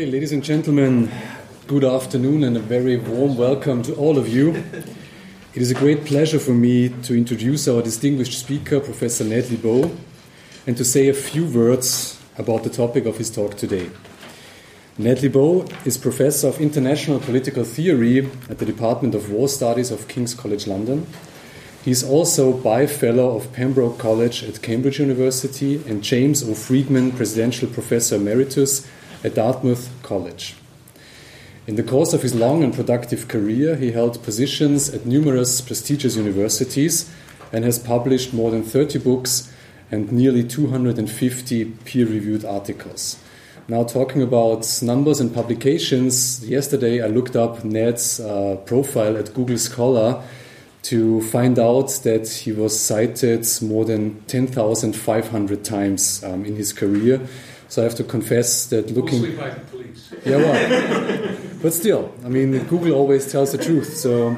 Okay, ladies and gentlemen, good afternoon and a very warm welcome to all of you. It is a great pleasure for me to introduce our distinguished speaker, Professor Ned Lebow, and to say a few words about the topic of his talk today. Ned Lebow is Professor of International Political Theory at the Department of War Studies of King's College London. He is also Bye Fellow of Pembroke College at Cambridge University and James O. Freedman Presidential Professor Emeritus at Dartmouth College. In the course of his long and productive career, he held positions at numerous prestigious universities and has published more than 30 books and nearly 250 peer reviewed articles. Now, talking about numbers and publications, yesterday I looked up Ned's uh, profile at Google Scholar to find out that he was cited more than 10,500 times um, in his career. So I have to confess that looking. Mostly by the police. Yeah, well, but still, I mean, Google always tells the truth. So,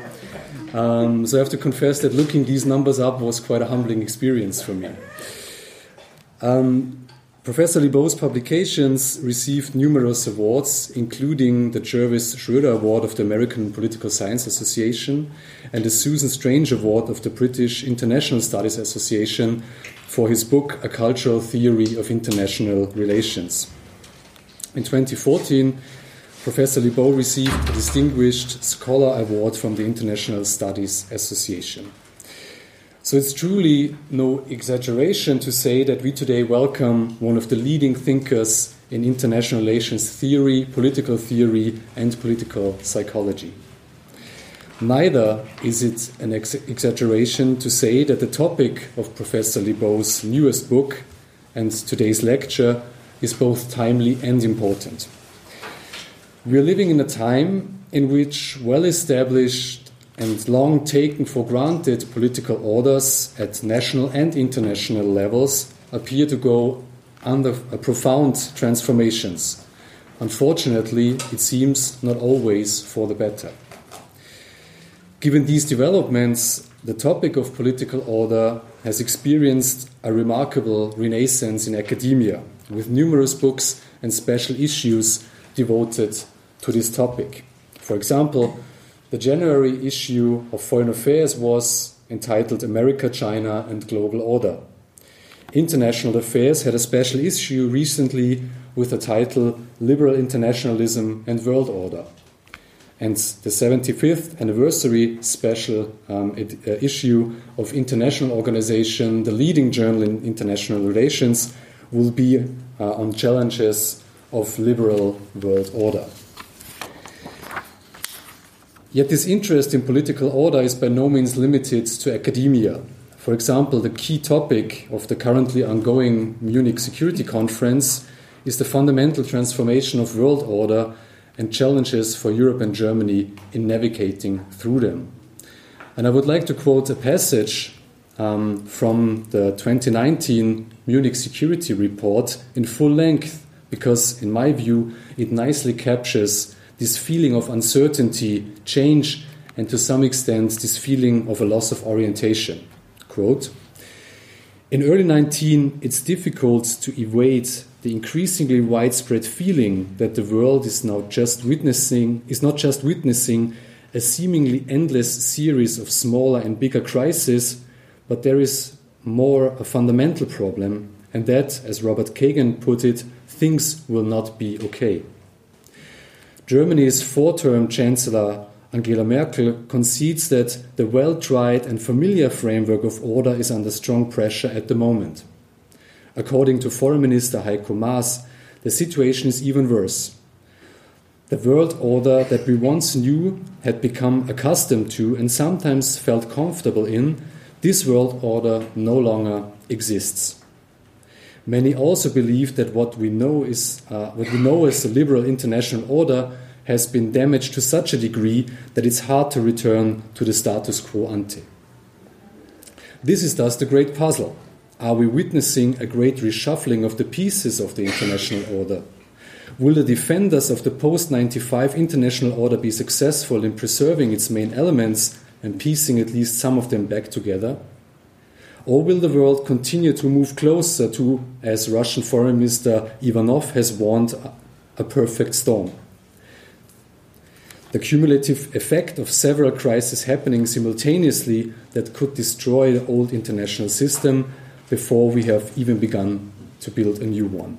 um, so I have to confess that looking these numbers up was quite a humbling experience for me. Um, Professor Lebow's publications received numerous awards, including the Jervis Schroeder Award of the American Political Science Association and the Susan Strange Award of the British International Studies Association for his book A Cultural Theory of International Relations. In 2014, Professor Lebow received a Distinguished Scholar Award from the International Studies Association. So it's truly no exaggeration to say that we today welcome one of the leading thinkers in international relations theory, political theory, and political psychology. Neither is it an ex exaggeration to say that the topic of Professor Lebow's newest book and today's lecture is both timely and important. We are living in a time in which well established and long taken for granted political orders at national and international levels appear to go under profound transformations. Unfortunately, it seems not always for the better. Given these developments, the topic of political order has experienced a remarkable renaissance in academia, with numerous books and special issues devoted to this topic. For example, the January issue of Foreign Affairs was entitled America, China, and Global Order. International Affairs had a special issue recently with the title Liberal Internationalism and World Order. And the 75th anniversary special um, uh, issue of International Organization, the leading journal in international relations, will be uh, on challenges of liberal world order. Yet this interest in political order is by no means limited to academia. For example, the key topic of the currently ongoing Munich Security Conference is the fundamental transformation of world order and challenges for Europe and Germany in navigating through them. And I would like to quote a passage um, from the 2019 Munich Security Report in full length, because, in my view, it nicely captures this feeling of uncertainty, change, and to some extent, this feeling of a loss of orientation. Quote In early 19, it's difficult to evade the increasingly widespread feeling that the world is now just witnessing is not just witnessing a seemingly endless series of smaller and bigger crises, but there is more a fundamental problem, and that, as Robert Kagan put it, things will not be okay. Germany's four term Chancellor Angela Merkel concedes that the well tried and familiar framework of order is under strong pressure at the moment. According to Foreign Minister Heiko Maas, the situation is even worse. The world order that we once knew, had become accustomed to, and sometimes felt comfortable in, this world order no longer exists. Many also believe that what we know is uh, what we know as the liberal international order has been damaged to such a degree that it's hard to return to the status quo ante. This is thus the great puzzle. Are we witnessing a great reshuffling of the pieces of the international order? Will the defenders of the post 95 international order be successful in preserving its main elements and piecing at least some of them back together? Or will the world continue to move closer to, as Russian Foreign Minister Ivanov has warned, a perfect storm. The cumulative effect of several crises happening simultaneously that could destroy the old international system before we have even begun to build a new one.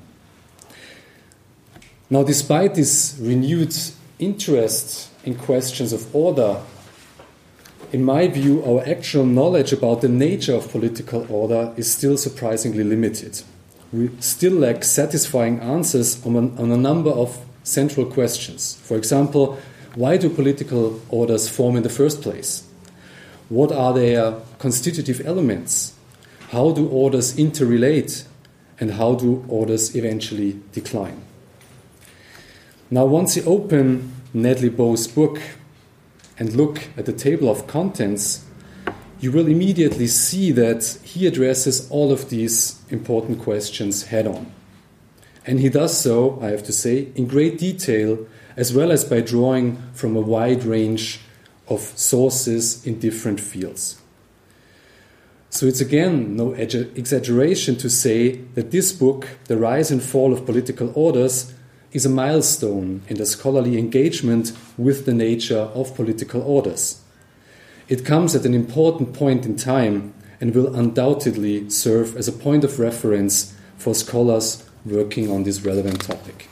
Now, despite this renewed interest in questions of order, in my view, our actual knowledge about the nature of political order is still surprisingly limited. We still lack satisfying answers on a, on a number of central questions. For example, why do political orders form in the first place? What are their constitutive elements? How do orders interrelate? And how do orders eventually decline? Now, once you open Ned Lebow's book and look at the table of contents, you will immediately see that he addresses all of these important questions head on. And he does so, I have to say, in great detail, as well as by drawing from a wide range of sources in different fields. So it's again no exaggeration to say that this book, The Rise and Fall of Political Orders, is a milestone in the scholarly engagement with the nature of political orders. It comes at an important point in time and will undoubtedly serve as a point of reference for scholars working on this relevant topic.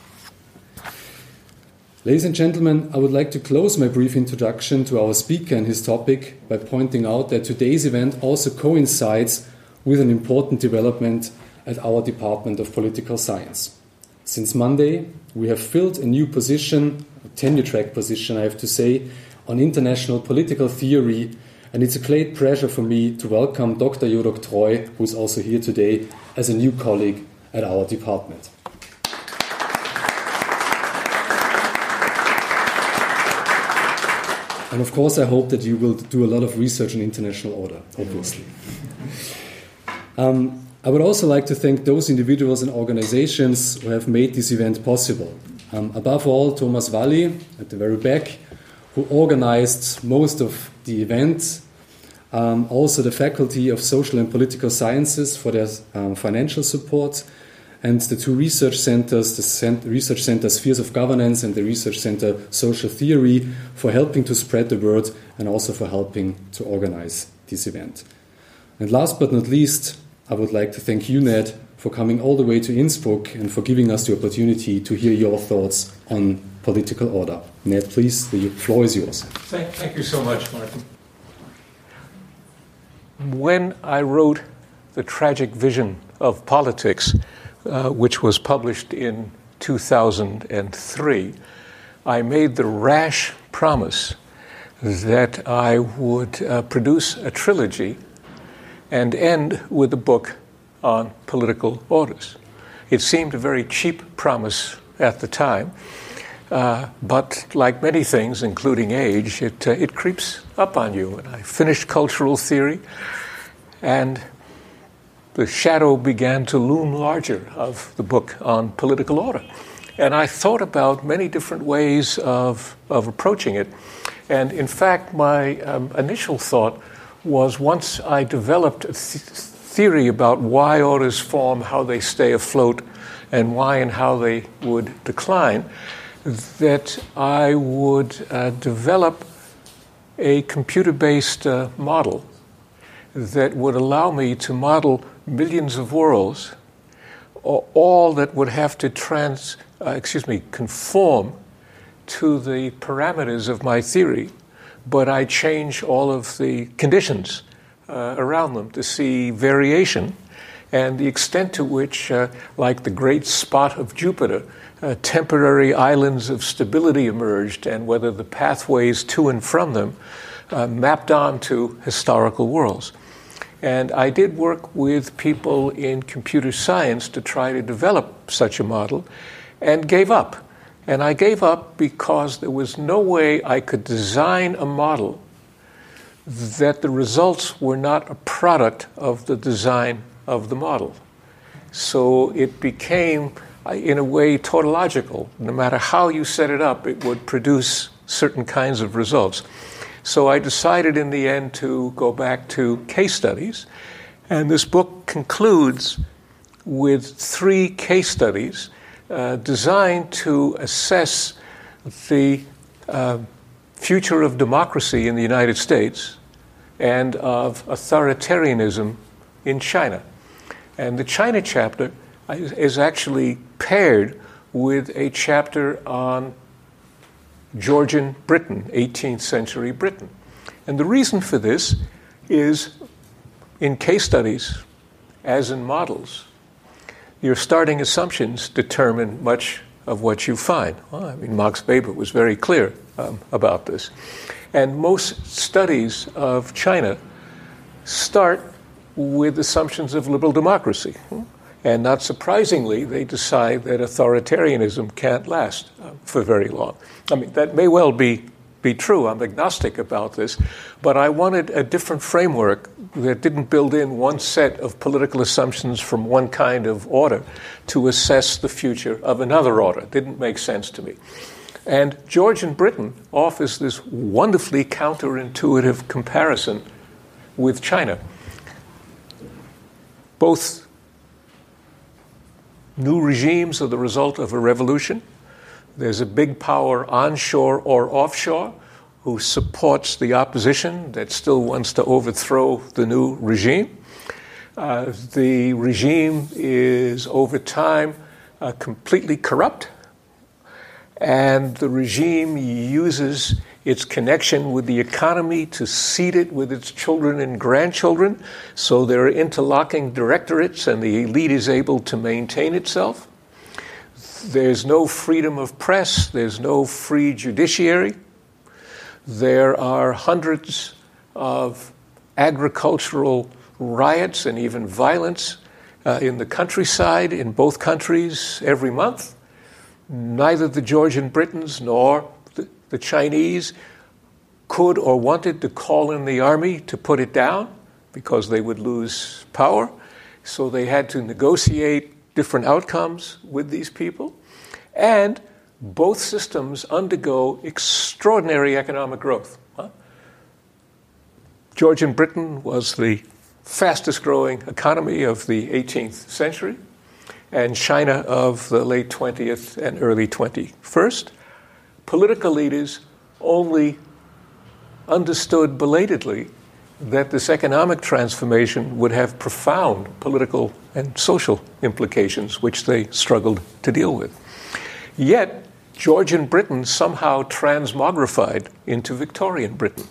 Ladies and gentlemen, I would like to close my brief introduction to our speaker and his topic by pointing out that today's event also coincides with an important development at our Department of Political Science. Since Monday, we have filled a new position, a tenure track position, I have to say, on international political theory, and it's a great pleasure for me to welcome Dr. Jodok Troy, who is also here today as a new colleague at our department. And of course, I hope that you will do a lot of research in international order, obviously. Um, I would also like to thank those individuals and organizations who have made this event possible. Um, above all, Thomas Walli at the very back, who organized most of the event. Um, also, the Faculty of Social and Political Sciences for their um, financial support and the two research centers, the cent Research Center Spheres of Governance and the Research Center Social Theory, for helping to spread the word and also for helping to organize this event. And last but not least, I would like to thank you, Ned, for coming all the way to Innsbruck and for giving us the opportunity to hear your thoughts on political order. Ned, please, the floor is yours. Thank, thank you so much, Martin. When I wrote The Tragic Vision of Politics, uh, which was published in 2003, I made the rash promise that I would uh, produce a trilogy and end with a book on political orders. It seemed a very cheap promise at the time, uh, but like many things, including age, it, uh, it creeps up on you. And I finished cultural theory, and the shadow began to loom larger of the book on political order. And I thought about many different ways of, of approaching it. And in fact, my um, initial thought was once I developed a th- theory about why orders form, how they stay afloat, and why and how they would decline, that I would uh, develop a computer based uh, model that would allow me to model millions of worlds, all that would have to trans, uh, excuse me, conform to the parameters of my theory, but I change all of the conditions uh, around them to see variation and the extent to which, uh, like the great spot of Jupiter, uh, temporary islands of stability emerged and whether the pathways to and from them uh, mapped onto historical worlds. And I did work with people in computer science to try to develop such a model and gave up. And I gave up because there was no way I could design a model that the results were not a product of the design of the model. So it became, uh, in a way, tautological. No matter how you set it up, it would produce certain kinds of results. So I decided in the end to go back to case studies. And this book concludes with three case studies uh, designed to assess the uh, future of democracy in the United States and of authoritarianism in China. And the China chapter is actually paired with a chapter on Georgian Britain, 18th century Britain. And the reason for this is in case studies, as in models, your starting assumptions determine much of what you find. Well, I mean, Max Weber was very clear um, about this. And most studies of China start with assumptions of liberal democracy. And not surprisingly, they decide that authoritarianism can't last uh, for very long. I mean, that may well be, be true. I'm agnostic about this. But I wanted a different framework that didn't build in one set of political assumptions from one kind of order to assess the future of another order. It didn't make sense to me. And Georgian Britain offers this wonderfully counterintuitive comparison with China. Both new regimes are the result of a revolution. There's a big power onshore or offshore who supports the opposition that still wants to overthrow the new regime. Uh, the regime is, over time, uh, completely corrupt, and the regime uses its connection with the economy to seed it with its children and grandchildren, so there are interlocking directorates, and the elite is able to maintain itself. There's no freedom of press, there's no free judiciary. There are hundreds of agricultural riots and even violence uh, in the countryside in both countries every month. Neither the Georgian Britons nor the, Chinese could or wanted to call in the army to put it down because they would lose power. So they had to negotiate different outcomes with these people. And both systems undergo extraordinary economic growth. Georgian Britain was the fastest growing economy of the 18th century, and China of the late 20th and early 21st. Political leaders only understood belatedly that this economic transformation would have profound political and social implications, which they struggled to deal with. Yet, Georgian Britain somehow transmogrified into Victorian Britain,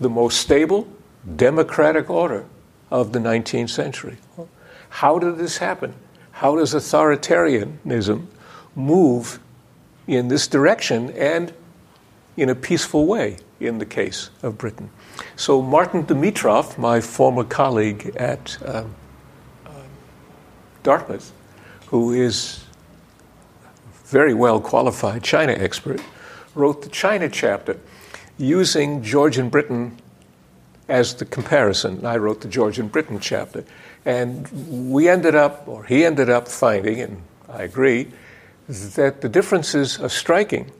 the most stable democratic order of the 19th century. How did this happen? How does authoritarianism move in this direction and in a peaceful way in the case of Britain? So, Martin Dimitrov, my former colleague at um, uh, Dartmouth, who is very well qualified China expert, wrote the China chapter using Georgian Britain as the comparison. I wrote the Georgian Britain chapter. And we ended up, or he ended up finding, and I agree, that the differences are striking,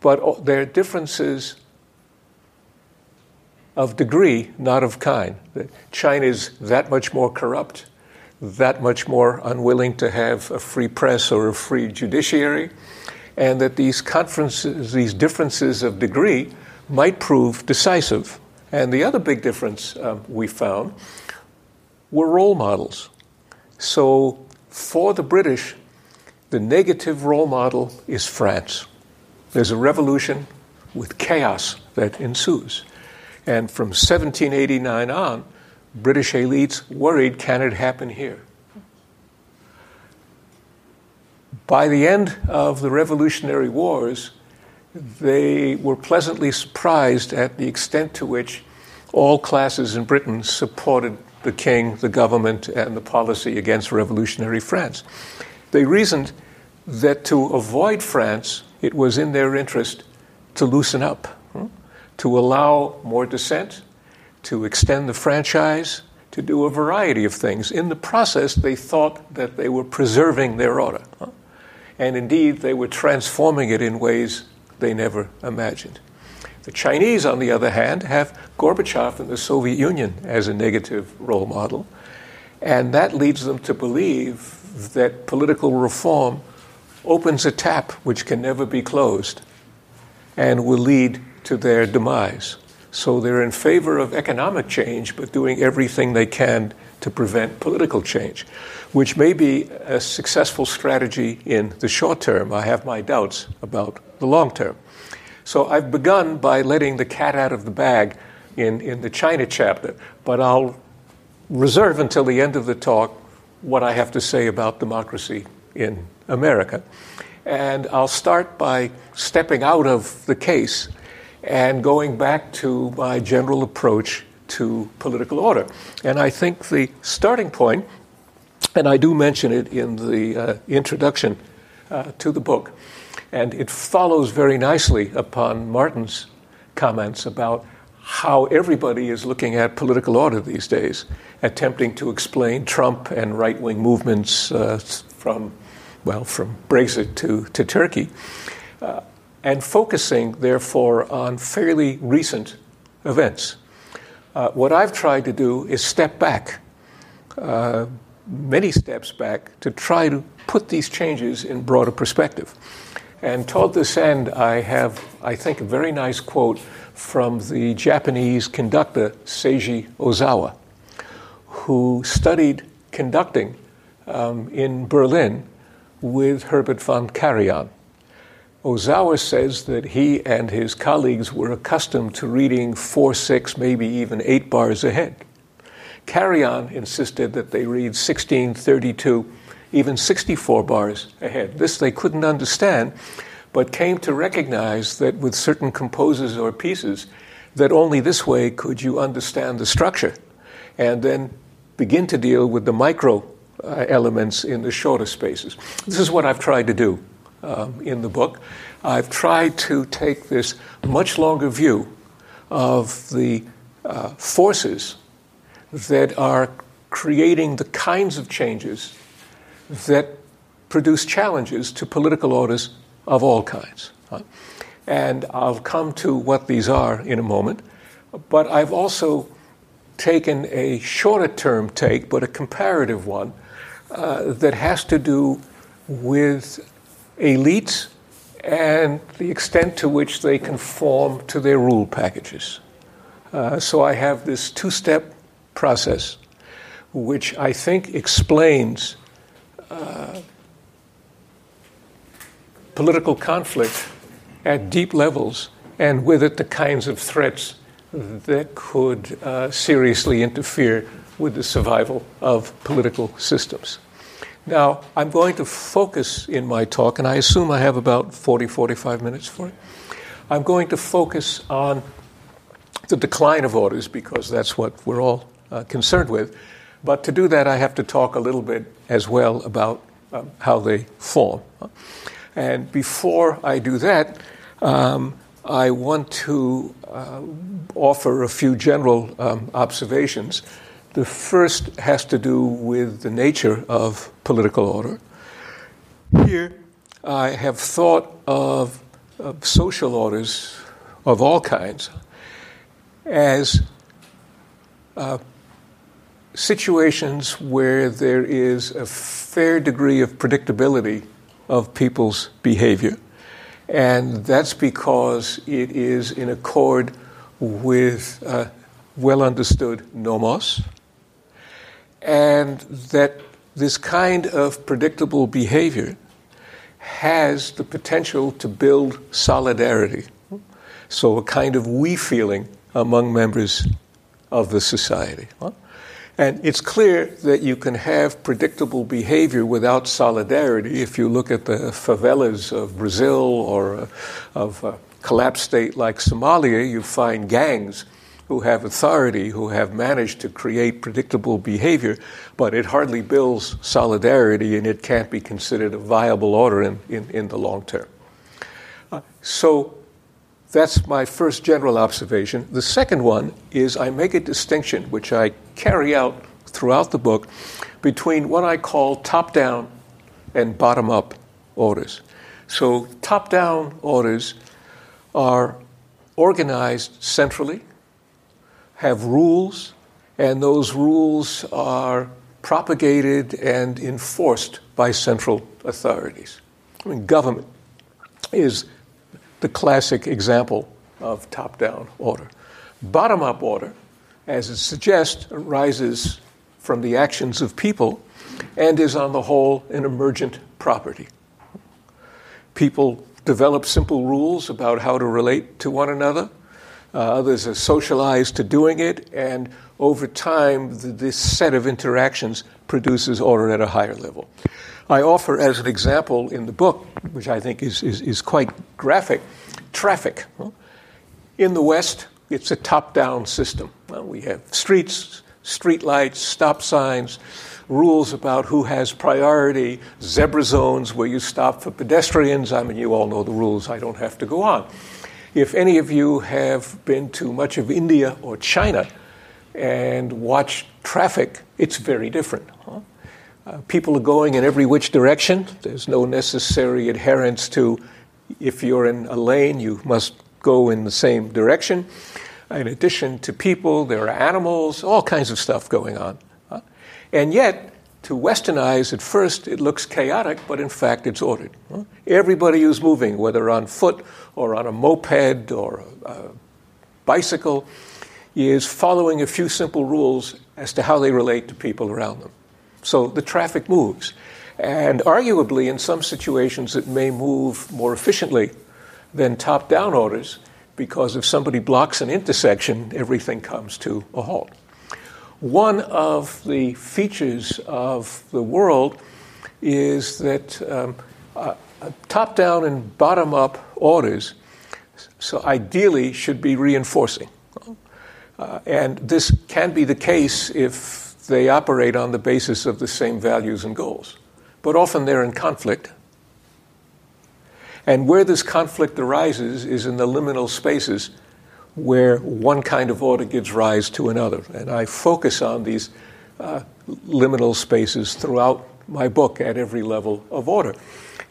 but they're differences of degree, not of kind. That China is that much more corrupt that much more unwilling to have a free press or a free judiciary, and that these conferences, these differences of degree, might prove decisive. And the other big difference um, we found were role models. So for the British, the negative role model is France. There's a revolution with chaos that ensues. And from 1789 on, British elites worried can it happen here? By the end of the Revolutionary Wars, they were pleasantly surprised at the extent to which all classes in Britain supported the king, the government, and the policy against revolutionary France. They reasoned that to avoid France, it was in their interest to loosen up, hmm, to allow more dissent, to extend the franchise, to do a variety of things. In the process, they thought that they were preserving their order. And indeed, they were transforming it in ways they never imagined. The Chinese, on the other hand, have Gorbachev and the Soviet Union as a negative role model. And that leads them to believe that political reform opens a tap which can never be closed and will lead to their demise. So they're in favor of economic change, but doing everything they can to prevent political change, which may be a successful strategy in the short term. I have my doubts about the long term. So I've begun by letting the cat out of the bag in, in the China chapter, but I'll reserve until the end of the talk what I have to say about democracy in America. And I'll start by stepping out of the case and going back to my general approach to political order. And I think the starting point, and I do mention it in the uh, introduction uh, to the book, and it follows very nicely upon Martin's comments about how everybody is looking at political order these days, attempting to explain Trump and right wing movements uh, from, well, from Brexit to, to Turkey, uh, and focusing, therefore, on fairly recent events. Uh, what I've tried to do is step back, uh, many steps back, to try to put these changes in broader perspective. And toward this end, I have, I think, a very nice quote from the Japanese conductor Seiji Ozawa, who studied conducting um, in Berlin with Herbert von Karajan. Ozawa says that he and his colleagues were accustomed to reading four, six, maybe even eight bars ahead. Karajan insisted that they read 16, 32, even 64 bars ahead. This they couldn't understand but came to recognize that with certain composers or pieces, that only this way could you understand the structure and then begin to deal with the micro uh, elements in the shorter spaces. This is what I've tried to do um, in the book. I've tried to take this much longer view of the uh, forces that are creating the kinds of changes that produce challenges to political orders of all kinds. And I'll come to what these are in a moment. But I've also taken a shorter term take, but a comparative one, uh, that has to do with elites and the extent to which they conform to their rule packages. Uh, so I have this two step process, which I think explains uh, political conflict at deep levels, and with it the kinds of threats that could uh, seriously interfere with the survival of political systems. Now, I'm going to focus in my talk, and I assume I have about 40, 45 minutes for it. I'm going to focus on the decline of orders because that's what we're all uh, concerned with. But to do that, I have to talk a little bit as well about um, how they form. And before I do that, um, I want to uh, offer a few general um, observations. The first has to do with the nature of political order. Here, I have thought of, of social orders of all kinds as uh, situations where there is a fair degree of predictability of people's behavior. And that's because it is in accord with uh, well understood nomos, and that this kind of predictable behavior has the potential to build solidarity. So, a kind of we feeling among members of the society. And it's clear that you can have predictable behavior without solidarity. If you look at the favelas of Brazil or uh, of a collapsed state like Somalia, you find gangs who have authority, who have managed to create predictable behavior, but it hardly builds solidarity and it can't be considered a viable order in, in, in the long term. Uh, so that's my first general observation. The second one is I make a distinction, which I carry out throughout the book, between what I call top down and bottom up orders. So, top down orders are organized centrally, have rules, and those rules are propagated and enforced by central authorities. I mean, government is the classic example of top down order. Bottom up order, as it suggests, arises from the actions of people and is on the whole an emergent property. People develop simple rules about how to relate to one another. Uh, others are socialized to doing it, and over time, the, this set of interactions produces order at a higher level. I offer as an example in the book, which I think is, is, is quite graphic, traffic. In the West, it's a top down system. Well, we have streets, street lights, stop signs, rules about who has priority, zebra zones where you stop for pedestrians. I mean, you all know the rules, I don't have to go on. If any of you have been to much of India or China and watched traffic, it's very different. Huh? Uh, people are going in every which direction. There's no necessary adherence to if you're in a lane, you must go in the same direction. In addition to people, there are animals, all kinds of stuff going on. And yet, to Western eyes, at first, it looks chaotic, but in fact, it's ordered. Everybody who's moving, whether on foot or on a moped or a bicycle, is following a few simple rules as to how they relate to people around them. So the traffic moves. And arguably, in some situations, it may move more efficiently than top down orders because if somebody blocks an intersection, everything comes to a halt. One of the features of the world is that um, uh, top down and bottom up orders, so ideally, should be reinforcing. Uh, and this can be the case if they operate on the basis of the same values and goals. But often they're in conflict. And where this conflict arises is in the liminal spaces where one kind of order gives rise to another. And I focus on these uh, liminal spaces throughout my book at every level of order.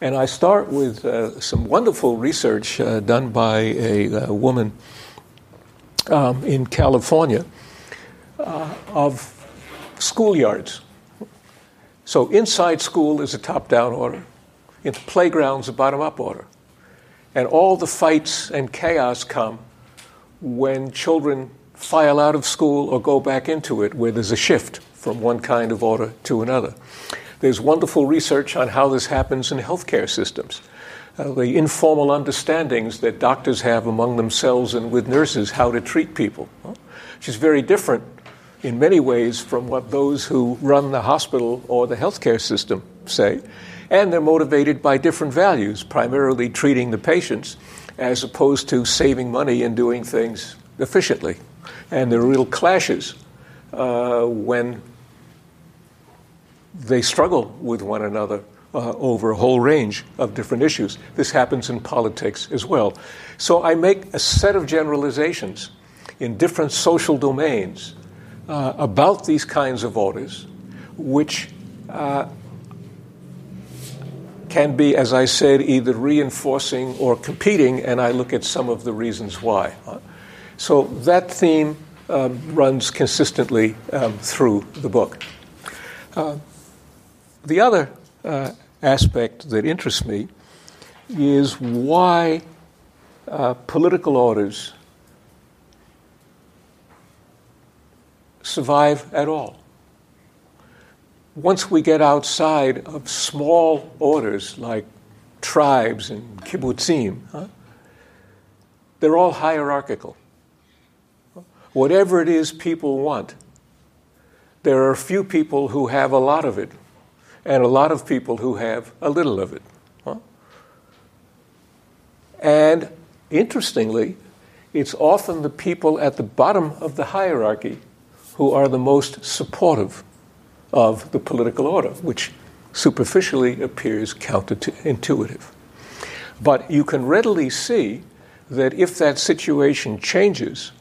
And I start with uh, some wonderful research uh, done by a, a woman um, in California uh, of schoolyards. So inside school is a top down order, in the playground's of bottom up order. And all the fights and chaos come when children file out of school or go back into it, where there's a shift from one kind of order to another. There's wonderful research on how this happens in healthcare systems. Uh, the informal understandings that doctors have among themselves and with nurses how to treat people, which is very different in many ways from what those who run the hospital or the healthcare system say. And they're motivated by different values, primarily treating the patients as opposed to saving money and doing things efficiently. And there are real clashes uh, when they struggle with one another uh, over a whole range of different issues. This happens in politics as well. So I make a set of generalizations in different social domains uh, about these kinds of orders, which uh, can be, as I said, either reinforcing or competing, and I look at some of the reasons why. So that theme um, runs consistently um, through the book. Uh, the other uh, aspect that interests me is why uh, political orders survive at all once we get outside of small orders like tribes and kibbutzim, huh, they're all hierarchical. Whatever it is people want, there are few people who have a lot of it, and a lot of people who have a little of it. And interestingly, it's often the people at the bottom of the hierarchy who are the most supportive of the political order, which superficially appears counterintuitive. But you can readily see that if that situation changes,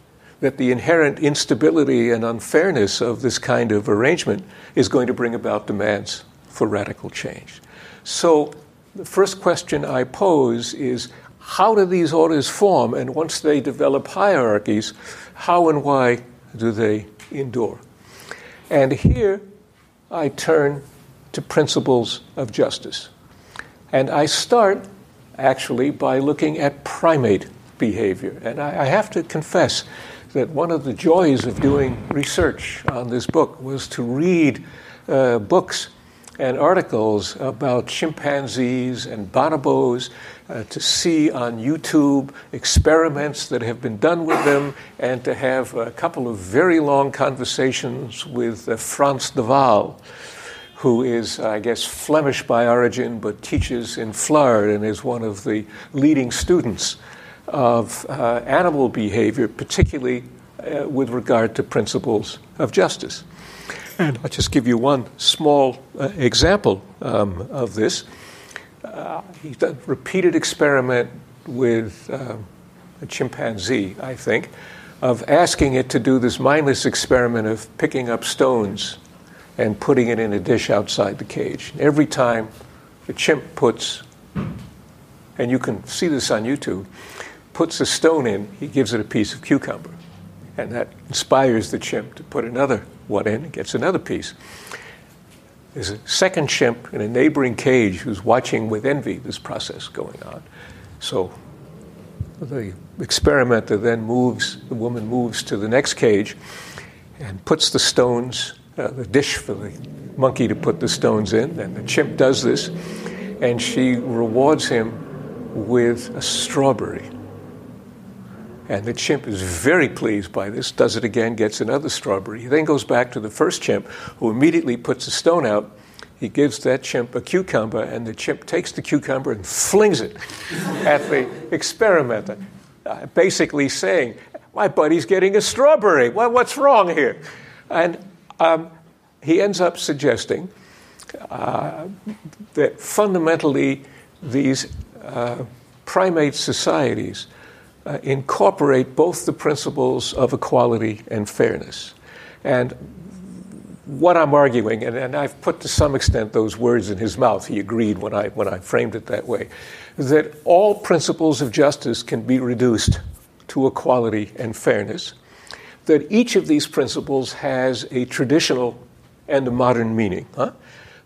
that the inherent instability and unfairness of this kind of arrangement is going to bring about demands for radical change. So, the first question I pose is how do these orders form? And once they develop hierarchies, how and why do they endure? And here I turn to principles of justice. And I start actually by looking at primate behavior. And I, I have to confess that one of the joys of doing research on this book was to read uh, books and articles about chimpanzees and bonobos, uh, to see on YouTube experiments that have been done with them, and to have a couple of very long conversations with uh, Frans de Waal, who is, I guess, Flemish by origin but teaches in Florida and is one of the leading students of uh, animal behavior, particularly uh, with regard to principles of justice. And I'll just give you one small uh, example um, of this. Uh, he's done a repeated experiment with uh, a chimpanzee, I think, of asking it to do this mindless experiment of picking up stones and putting it in a dish outside the cage. Every time the chimp puts, and you can see this on YouTube, puts a stone in, he gives it a piece of cucumber. And that inspires the chimp to put another one in, and gets another piece. There's a second chimp in a neighboring cage who's watching with envy this process going on. So the experimenter then moves, the woman moves to the next cage and puts the stones, uh, the dish for the monkey to put the stones in, and the chimp does this, and she rewards him with a strawberry. And the chimp is very pleased by this, does it again, gets another strawberry. He then goes back to the first chimp, who immediately puts a stone out. He gives that chimp a cucumber, and the chimp takes the cucumber and flings it at the experimenter, uh, basically saying, My buddy's getting a strawberry. Well, what's wrong here? And um, he ends up suggesting uh, that fundamentally these uh, primate societies uh, incorporate both the principles of equality and fairness. And what I'm arguing, and, and, I've put to some extent those words in his mouth, he agreed when I, when I framed it that way, that all principles of justice can be reduced to equality and fairness, that each of these principles has a traditional and a modern meaning. Huh?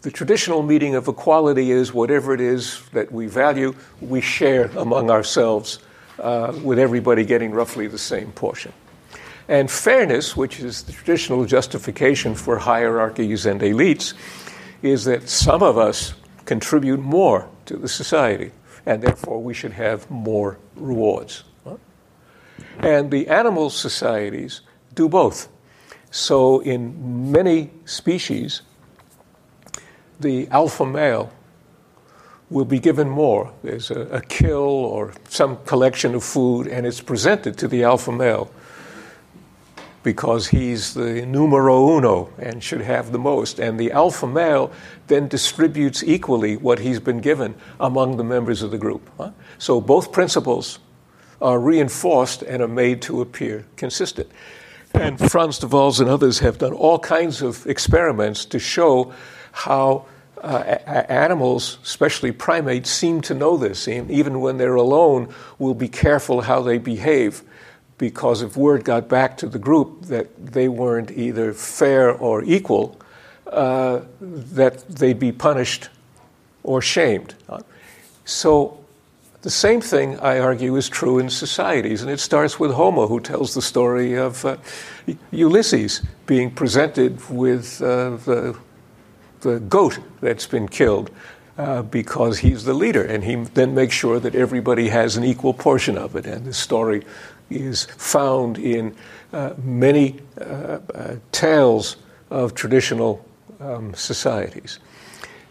The traditional meaning of equality is whatever it is that we value, we share among ourselves uh, with everybody getting roughly the same portion. And fairness, which is the traditional justification for hierarchies and elites, is that some of us contribute more to the society, and therefore we should have more rewards. And the animal societies do both. So, in many species, the alpha male will be given more. There's a, a, kill or some collection of food, and it's presented to the alpha male because he's the numero uno and should have the most. And the alpha male then distributes equally what he's been given among the members of the group. Huh? So both principles are reinforced and are made to appear consistent. And Frans de Waals and others have done all kinds of experiments to show how uh, animals, especially primates, seem to know this. And even when they're alone, will be careful how they behave because if word got back to the group that they weren't either fair or equal, uh, that they'd be punished or shamed. So the same thing, I argue, is true in societies, and it starts with Homer, who tells the story of uh, Ulysses being presented with uh, the the goat that's been killed uh, because he's the leader, and he then makes sure that everybody has an equal portion of it. And this story is found in uh, many uh, uh tales of traditional um, societies.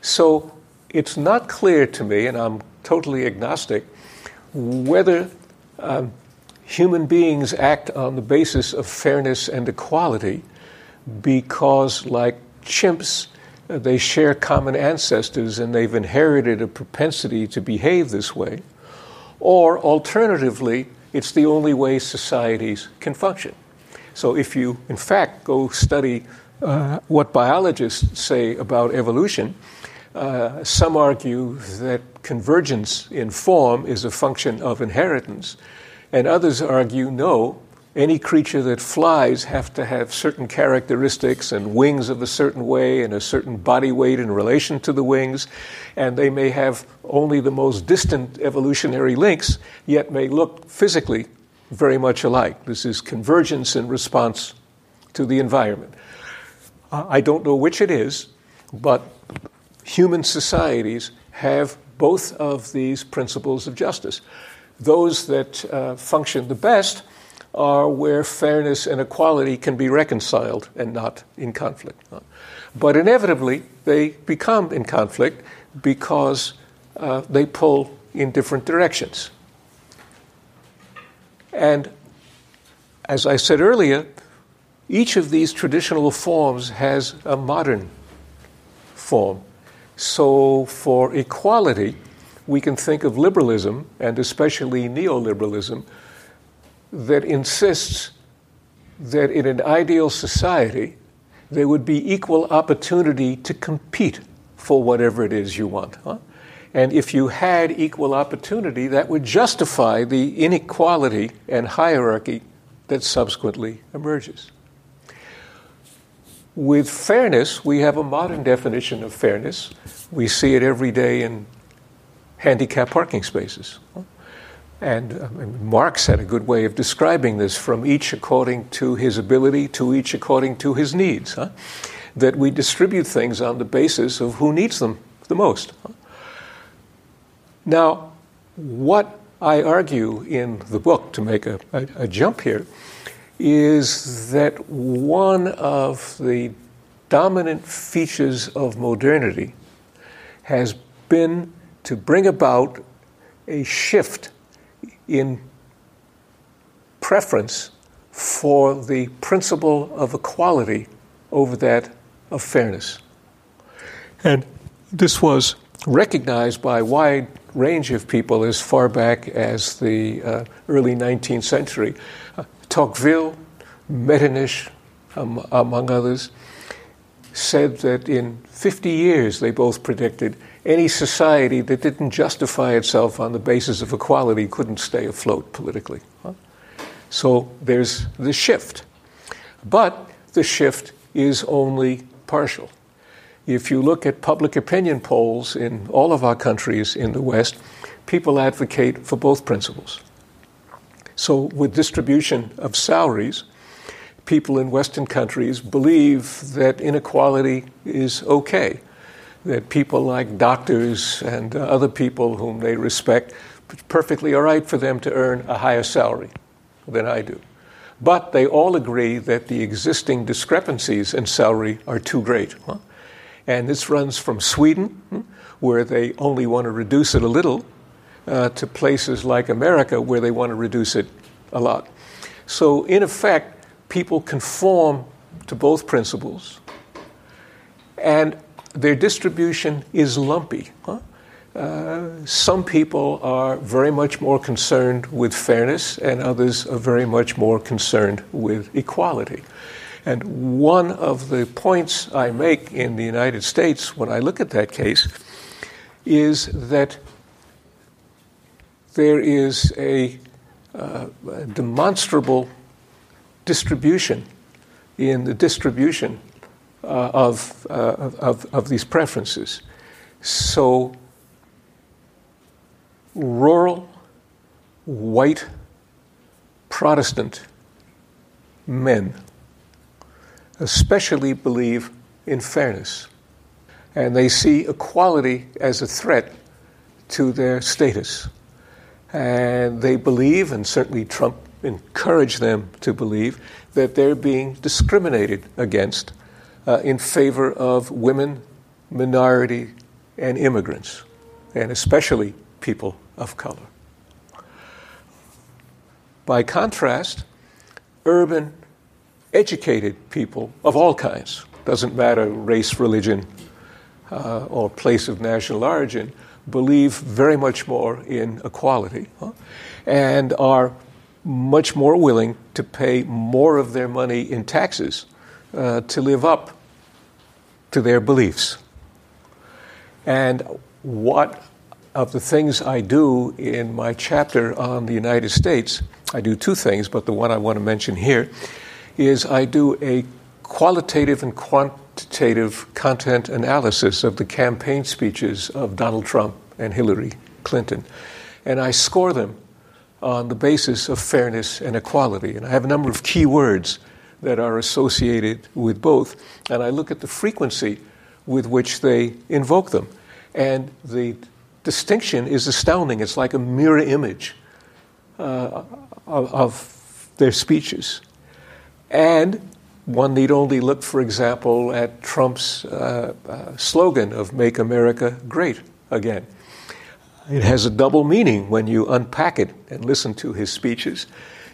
So it's not clear to me, and I'm totally agnostic, whether um, human beings act on the basis of fairness and equality because, like chimps, they share common ancestors and they've inherited a propensity to behave this way. Or alternatively, it's the only way societies can function. So if you, in fact, go study uh, what biologists say about evolution, uh, some argue that convergence in form is a function of inheritance, and others argue no, any creature that flies have to have certain characteristics and wings of a certain way and a certain body weight in relation to the wings and they may have only the most distant evolutionary links yet may look physically very much alike. This is convergence in response to the environment. I don't know which it is but human societies have both of these principles of justice. Those that uh, function the best are where fairness and equality can be reconciled and not in conflict. But inevitably, they become in conflict because uh, they pull in different directions. And as I said earlier, each of these traditional forms has a modern form. So, for equality, we can think of liberalism, and especially neoliberalism, that insists that in an ideal society, there would be equal opportunity to compete for whatever it is you want. Huh? And if you had equal opportunity, that would justify the inequality and hierarchy that subsequently emerges. With fairness, we have a modern definition of fairness. We see it every day in handicapped parking spaces. And uh, Marx had a good way of describing this from each according to his ability to each according to his needs. Huh? That we distribute things on the basis of who needs them the most. Now, what I argue in the book, to make a, a, a jump here, is that one of the dominant features of modernity has been to bring about a shift in preference for the principle of equality over that of fairness. And this was recognized by a wide range of people as far back as the uh, early 19th century. Uh, Tocqueville, Metternich, um, among others, said that in 50 years they both predicted any society that didn't justify itself on the basis of equality couldn't stay afloat politically. So there's the shift. But the shift is only partial. If you look at public opinion polls in all of our countries in the West, people advocate for both principles. So, with distribution of salaries, people in Western countries believe that inequality is okay that people like doctors and uh, other people whom they respect, it's perfectly all right for them to earn a higher salary than I do. But they all agree that the existing discrepancies in salary are too great. Huh? And this runs from Sweden, hmm, where they only want to reduce it a little, uh, to places like America, where they want to reduce it a lot. So, in effect, people conform to both principles. And their distribution is lumpy. Huh? Uh, some people are very much more concerned with fairness, and others are very much more concerned with equality. And one of the points I make in the United States when I look at that case is that there is a, uh, a demonstrable distribution in the distribution uh, of, uh, of, of these preferences. So, rural, white, Protestant men especially believe in fairness. And they see equality as a threat to their status. And they believe, and certainly Trump encouraged them to believe, that they're being discriminated against uh, in favor of women, minority, and immigrants, and especially people of color. By contrast, urban, educated people of all kinds, doesn't matter race, religion, uh, or place of national origin, believe very much more in equality huh? and are much more willing to pay more of their money in taxes uh, to live up to their beliefs. And what of the things I do in my chapter on the United States I do two things, but the one I want to mention here is I do a qualitative and quantitative content analysis of the campaign speeches of Donald Trump and Hillary Clinton. And I score them on the basis of fairness and equality. And I have a number of key words that are associated with both. And I look at the frequency with which they invoke them. And the distinction is astounding. It's like a mirror image uh, of, of their speeches. And one need only look, for example, at Trump's uh, uh, slogan of Make America Great Again. It has a double meaning when you unpack it and listen to his speeches.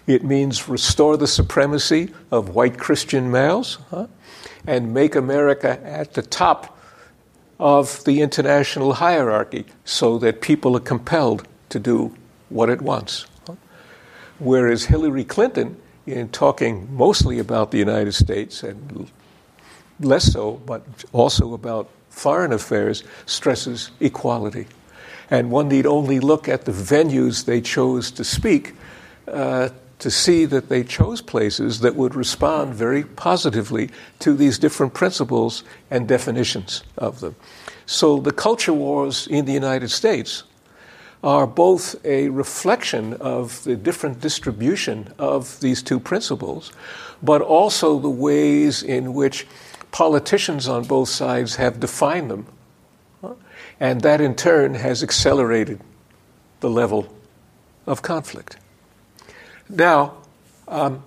It means restore the supremacy of white Christian males huh? and make America at the top of the international hierarchy so that people are compelled to do what it wants. Whereas Hillary Clinton, in talking mostly about the United States and less so, but also about foreign affairs, stresses equality. And one need only look at the venues they chose to speak uh, to see that they chose places that would respond very positively to these different principles and definitions of them. So the culture wars in the United States are both a reflection of the different distribution of these two principles, but also the ways in which politicians on both sides have defined them and that in turn has accelerated the level of conflict. Now, um,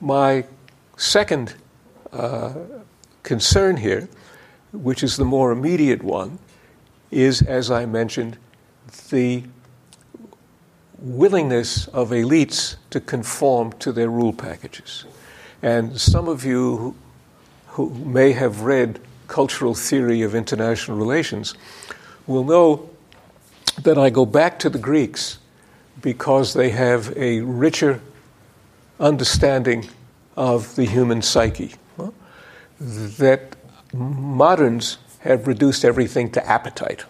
my second uh, concern here, which is the more immediate one, is, as I mentioned, the willingness of elites to conform to their rule packages. And some of you who, who may have read cultural theory of international relations will know that I go back to the Greeks because they have a richer understanding of the human psyche. That moderns have reduced everything to appetite.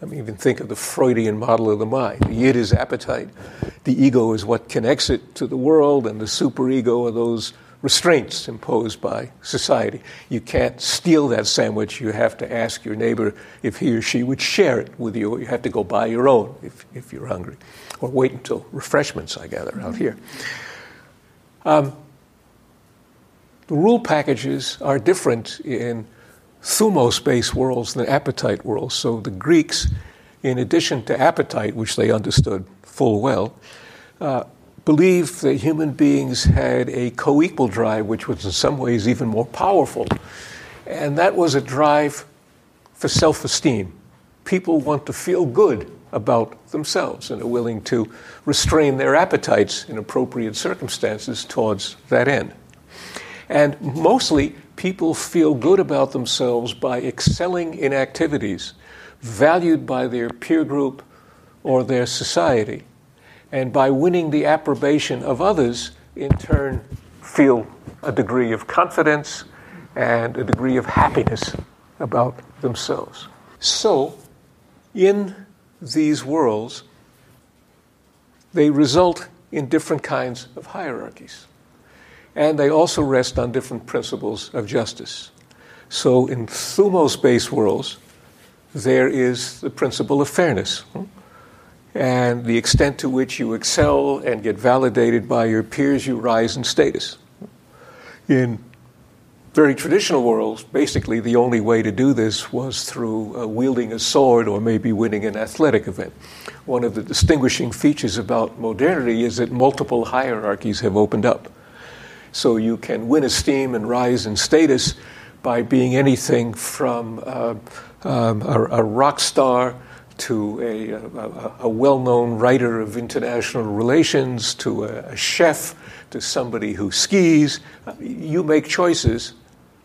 I mean, even think of the Freudian model of the mind. The id is appetite, the ego is what connects it to the world, and the superego are those restraints imposed by society. You can't steal that sandwich. You have to ask your neighbor if he or she would share it with you, or you have to go buy your own if, if you're hungry, or wait until refreshments, I gather, out here. Um, the rule packages are different in thumos based worlds than appetite worlds. So the Greeks, in addition to appetite, which they understood full well, uh, believed that human beings had a co equal drive, which was in some ways even more powerful. And that was a drive for self esteem. People want to feel good about themselves and are willing to restrain their appetites in appropriate circumstances towards that end. And mostly, people feel good about themselves by excelling in activities valued by their peer group or their society and by winning the approbation of others, in turn, feel a degree of confidence and a degree of happiness about themselves. So, in these worlds, they result in different kinds of hierarchies. And they also rest on different principles of justice. So, in thumos based worlds, there is the principle of fairness hmm, and the extent to which you excel and get validated by your peers, you rise in status. In very traditional worlds, basically the only way to do this was through uh, wielding a sword or maybe winning an athletic event. One of the distinguishing features about modernity is that multiple hierarchies have opened up. So you can win esteem and rise in status by being anything from uh, um, a, a rock star to a, a, a well known writer of international relations, to a, a, chef, to somebody who skis. You make choices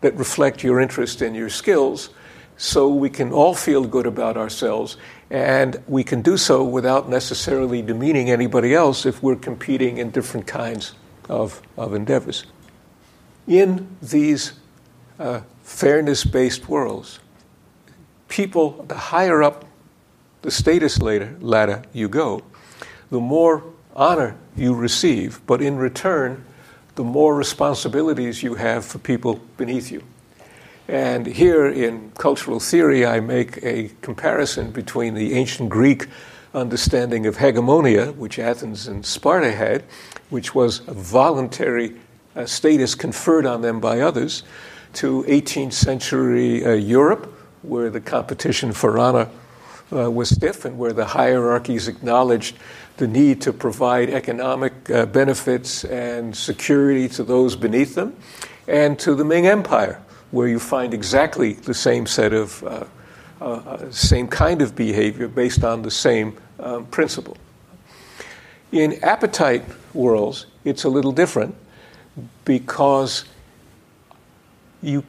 that reflect your interest and your skills so we can all feel good about ourselves. And we can do so without necessarily demeaning anybody else if we're competing in different kinds of, of endeavors. In these uh, fairness based worlds, people, the higher up the status ladder, ladder you go, the more honor you receive, but in return, the more responsibilities you have for people beneath you. And here in cultural theory, I make a comparison between the ancient Greek understanding of hegemonia, which Athens and Sparta had, which was a voluntary uh, status conferred on them by others, to 18th century uh, Europe, where the competition for honor uh, was stiff and where the hierarchies acknowledged the need to provide economic uh, benefits and security to those beneath them, and to the Ming Empire, where you find exactly the same set of uh, uh, uh same kind of behavior based on the same um, principle. In appetite worlds, it's a little different because you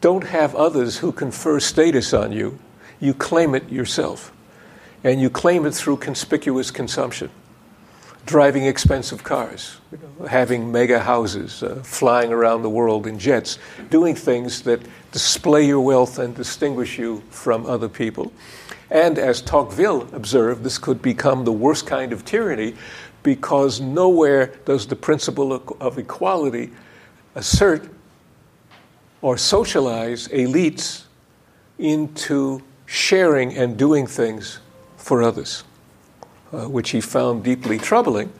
don't have others who confer status on you, you claim it yourself. And you claim it through conspicuous consumption. Driving expensive cars, you know, having mega houses, uh, flying around the world in jets, doing things that display your wealth and distinguish you from other people. And as Tocqueville observed, this could become the worst kind of tyranny because nowhere does the principle of equality assert or socialize elites into sharing and doing things for others, uh, which he found deeply troubling.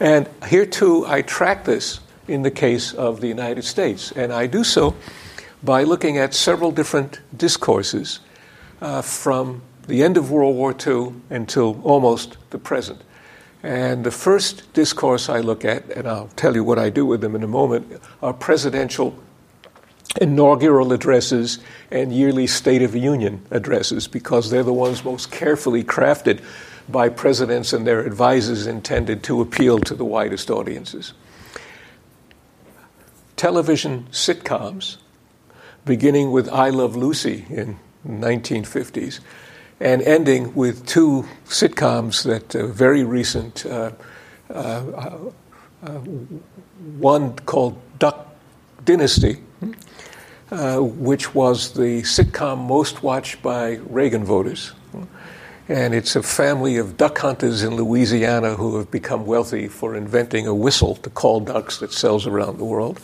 And here too, I track this in the case of the United States, and I do so by looking at several different discourses uh, from the end of World War II until almost the present. And the first discourse I look at, and I'll tell you what I do with them in a moment, are presidential inaugural addresses and yearly State of the Union addresses because they're the ones most carefully crafted by presidents and their advisors intended to appeal to the widest audiences. Television sitcoms, beginning with I Love Lucy in 1950s, and ending with two sitcoms that very recent. Uh, uh, uh, one called Duck Dynasty, uh, which was the sitcom most watched by Reagan voters. And it's a family of duck hunters in Louisiana who have become wealthy for inventing a whistle to call ducks that sells around the world.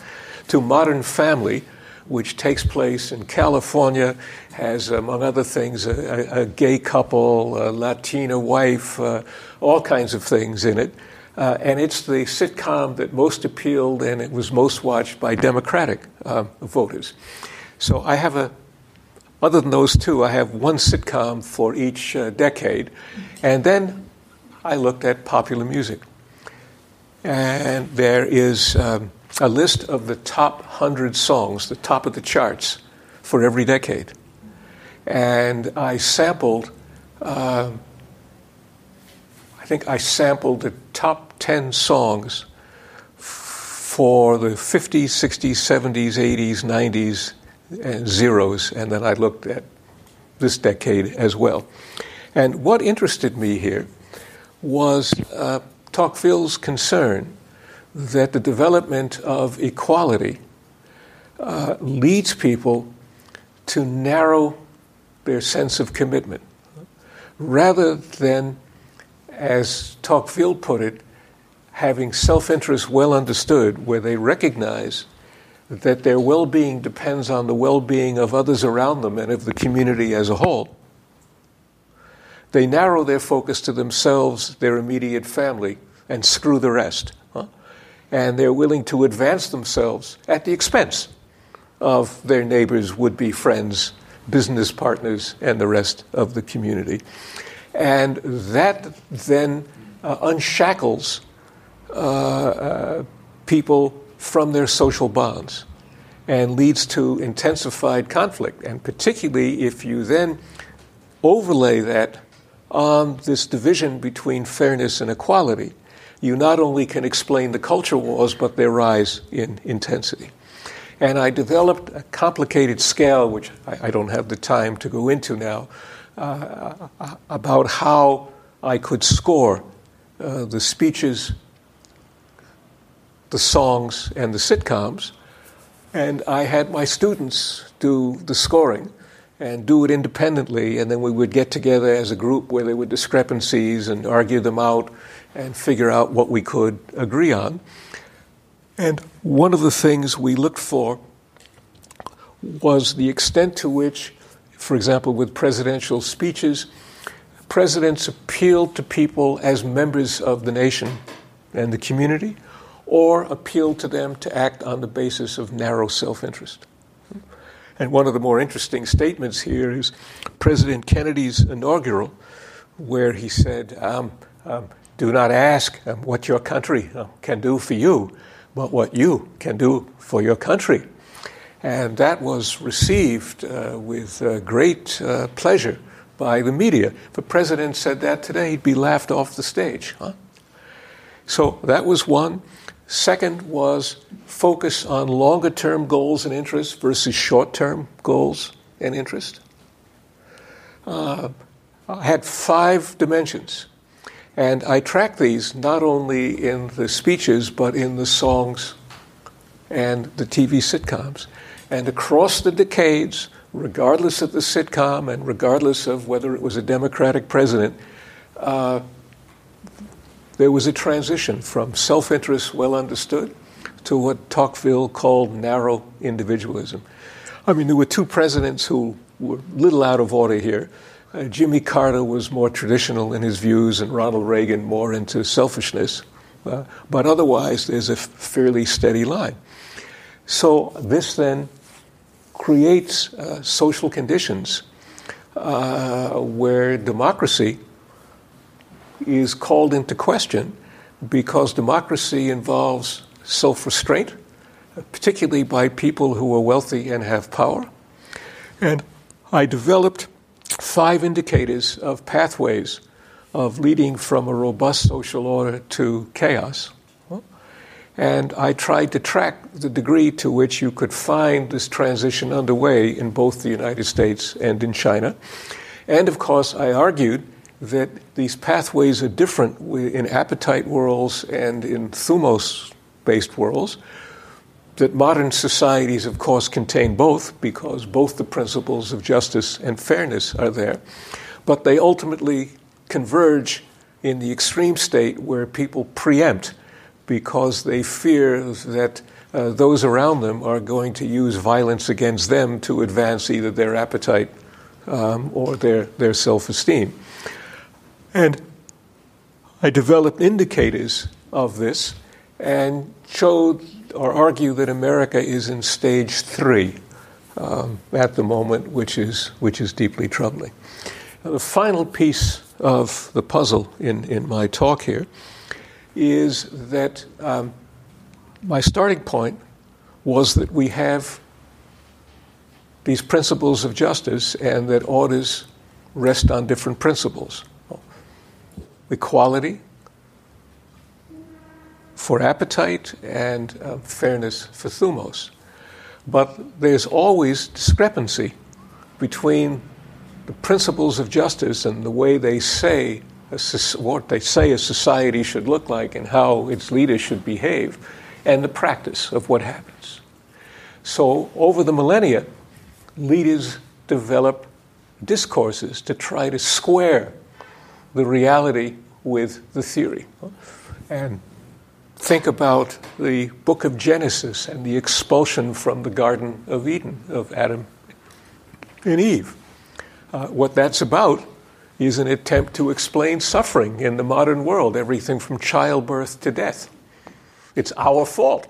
To Modern Family, which takes place in California, has, among other things, a, a gay couple, a Latina wife, uh, all kinds of things in it. Uh, and it's the sitcom that most appealed and it was most watched by Democratic uh, voters. So I have a, other than those two, I have one sitcom for each uh, decade. And then I looked at popular music. And there is um, a list of the top 100 songs, the top of the charts for every decade. And I sampled, uh, I think I sampled the top 10 songs for the 50s, 60s, 70s, 80s, 90s, and zeros, and then I looked at this decade as well. And what interested me here was uh, Tocqueville's concern that the development of equality uh, leads people to narrow their sense of commitment rather than, as Tocqueville put it, having self interest well understood, where they recognize that their well being depends on the well being of others around them and of the community as a whole, they narrow their focus to themselves, their immediate family, and screw the rest. Huh? And they're willing to advance themselves at the expense of their neighbors, would be friends, business partners, and the rest of the community. And that then uh, unshackles people from their social bonds and leads to intensified conflict. And particularly if you then overlay that on this division between fairness and equality, you not only can explain the culture wars, but their rise in intensity. And I developed a complicated scale, which I, I don't have the time to go into now, uh, about how I could score uh, the speeches the songs and the sitcoms, and I had my students do the scoring. and do it independently, and then we would get together as a group where there were discrepancies and argue them out and figure out what we could agree on. And one of the things we looked for was the extent to which, for example, with presidential speeches, presidents appealed to people as members of the nation and the community, or appeal to them to act on the basis of narrow self interest. And one of the more interesting statements here is President Kennedy's inaugural, where he said, um, um, Do not ask um, what your country uh, can do for you, but what you can do for your country. And that was received uh, with uh, great uh, pleasure by the media. If a president said that today, he'd be laughed off the stage. Huh? So that was one. Second was focus on longer term goals and interests versus short term goals and interest. Uh, I had five dimensions. And I track these not only in the speeches, but in the songs and the TV sitcoms. And across the decades, regardless of the sitcom and regardless of whether it was a Democratic president, uh, there was a transition from self interest, well understood, to what Tocqueville called narrow individualism. I mean, there were two presidents who were a little out of order here. Uh, Jimmy Carter was more traditional in his views, and Ronald Reagan more into selfishness. Uh, but otherwise, there's a fairly steady line. So, this then creates uh, social conditions uh, where democracy is called into question because democracy involves self restraint, particularly by people who are wealthy and have power. And I developed five indicators of pathways of leading from a robust social order to chaos. And I tried to track the degree to which you could find this transition underway in both the United States and in China. And of course, I argued that these pathways are different in appetite worlds and in thumos based worlds. That modern societies, of course, contain both because both the principles of justice and fairness are there. But they ultimately converge in the extreme state where people preempt because they fear that uh, those around them are going to use violence against them to advance either their appetite um, or their, their self esteem. And I developed indicators of this and showed or argued that America is in stage three um, at the moment, which is, which is deeply troubling. Now, the final piece of the puzzle in, in my talk here is that um, my starting point was that we have these principles of justice and that orders rest on different principles equality for appetite and uh, fairness for thumos. But there's always discrepancy between the principles of justice and the way they say what they say a society should look like and how its leaders should behave, and the practice of what happens. So, over the millennia, leaders develop discourses to try to square the reality with the theory. And think about the book of Genesis and the expulsion from the Garden of Eden of Adam and Eve. Uh, what that's about is an attempt to explain suffering in the modern world, everything from childbirth to death. It's our fault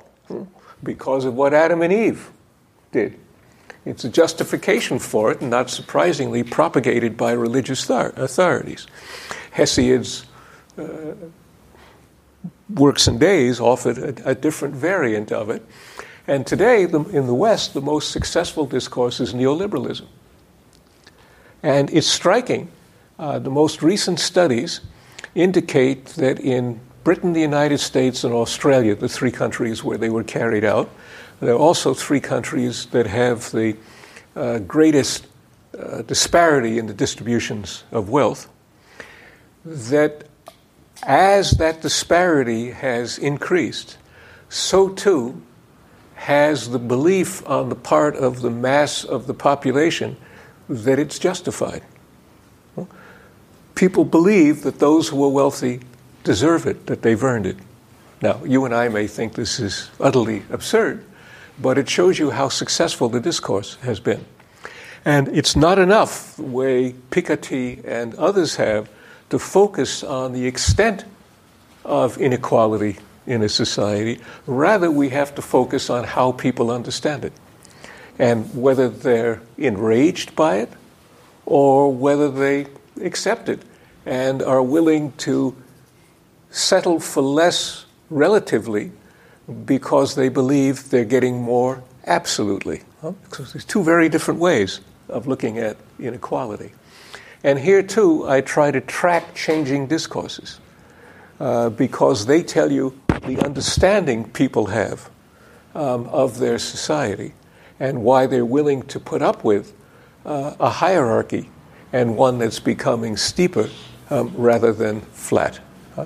because of what Adam and Eve did. It's a justification for it, and not surprisingly, propagated by religious authorities. Hesiod's uh, Works and Days offered a, a, different variant of it. And today, the, in the West, the most successful discourse is neoliberalism. And it's striking uh, the most recent studies indicate that in Britain, the United States, and Australia, the three countries where they were carried out, there are also three countries that have the uh, greatest uh, disparity in the distributions of wealth. That as that disparity has increased, so too has the belief on the part of the mass of the population that it's justified. People believe that those who are wealthy deserve it, that they've earned it. Now, you and I may think this is utterly absurd, but it shows you how successful the discourse has been. And it's not enough, the way Piketty and others have, to focus on the extent of inequality in a society. Rather, we have to focus on how people understand it and whether they're enraged by it or whether they accept it and are willing to settle for less relatively because they believe they're getting more absolutely. Because there's two very different ways of looking at inequality. And here, too, I try to track changing discourses uh, because they tell you the understanding people have um, of their society and why they're willing to put up with uh, a hierarchy and one that's becoming steeper um, rather than flat. Uh,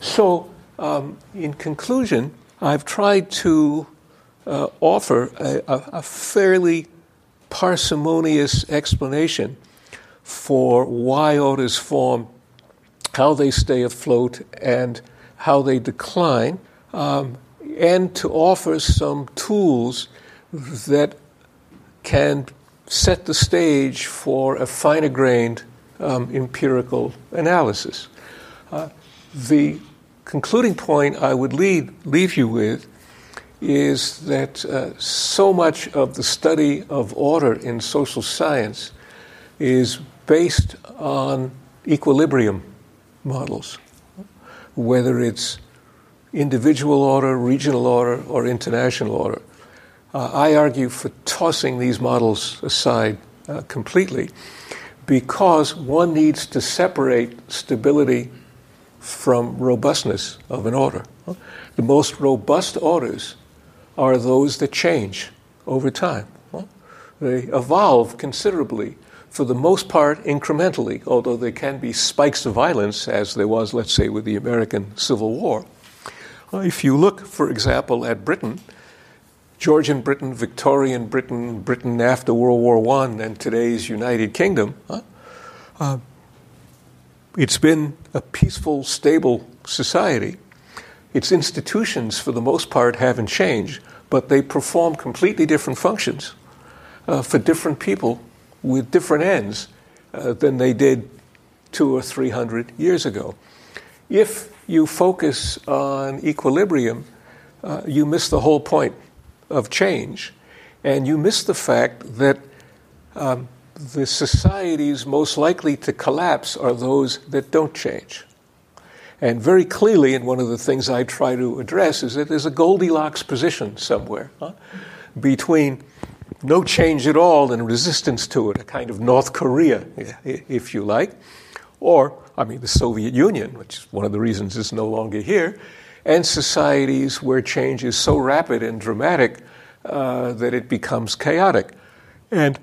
so, um, in conclusion, I've tried to uh, offer a, a, fairly parsimonious explanation for why orders form, how they stay afloat, and how they decline, um, and to offer some tools that can set the stage for a finer grained um, empirical analysis. Uh, the concluding point I would lead, leave you with is that uh, so much of the study of order in social science is based on equilibrium models, whether it's individual order, regional order, or international order. Uh, I argue for tossing these models aside uh, completely because one needs to separate stability from robustness of an order. The most robust orders are those that change over time. They evolve considerably, for the most part incrementally, although there can be spikes of violence, as there was, let's say, with the American Civil War. If you look, for example, at Britain, Georgian Britain, Victorian Britain, Britain after World War I, and today's United Kingdom, uh, it's been a peaceful, stable society. Its institutions, for the most part, haven't changed, but they perform completely different functions uh, for different people with different ends uh, than they did two or three hundred years ago. If you focus on equilibrium, uh, you miss the whole point of change, and you miss the fact that um, the societies most likely to collapse are those that don't change. And very clearly, and one of the things I try to address is that there's a Goldilocks position somewhere huh, between no change at all and resistance to it, a kind of North Korea, if you like, or, I mean, the Soviet Union, which is one of the reasons it's no longer here, and societies where change is so rapid and dramatic uh, that it becomes chaotic. And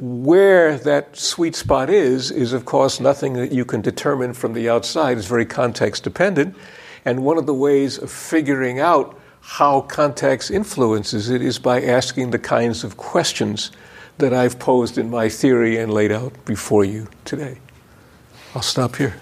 where that sweet spot is, is of course nothing that you can determine from the outside. It's very context dependent. And one of the ways of figuring out how context influences it is by asking the kinds of questions that I've posed in my theory and laid out before you today. I'll stop here.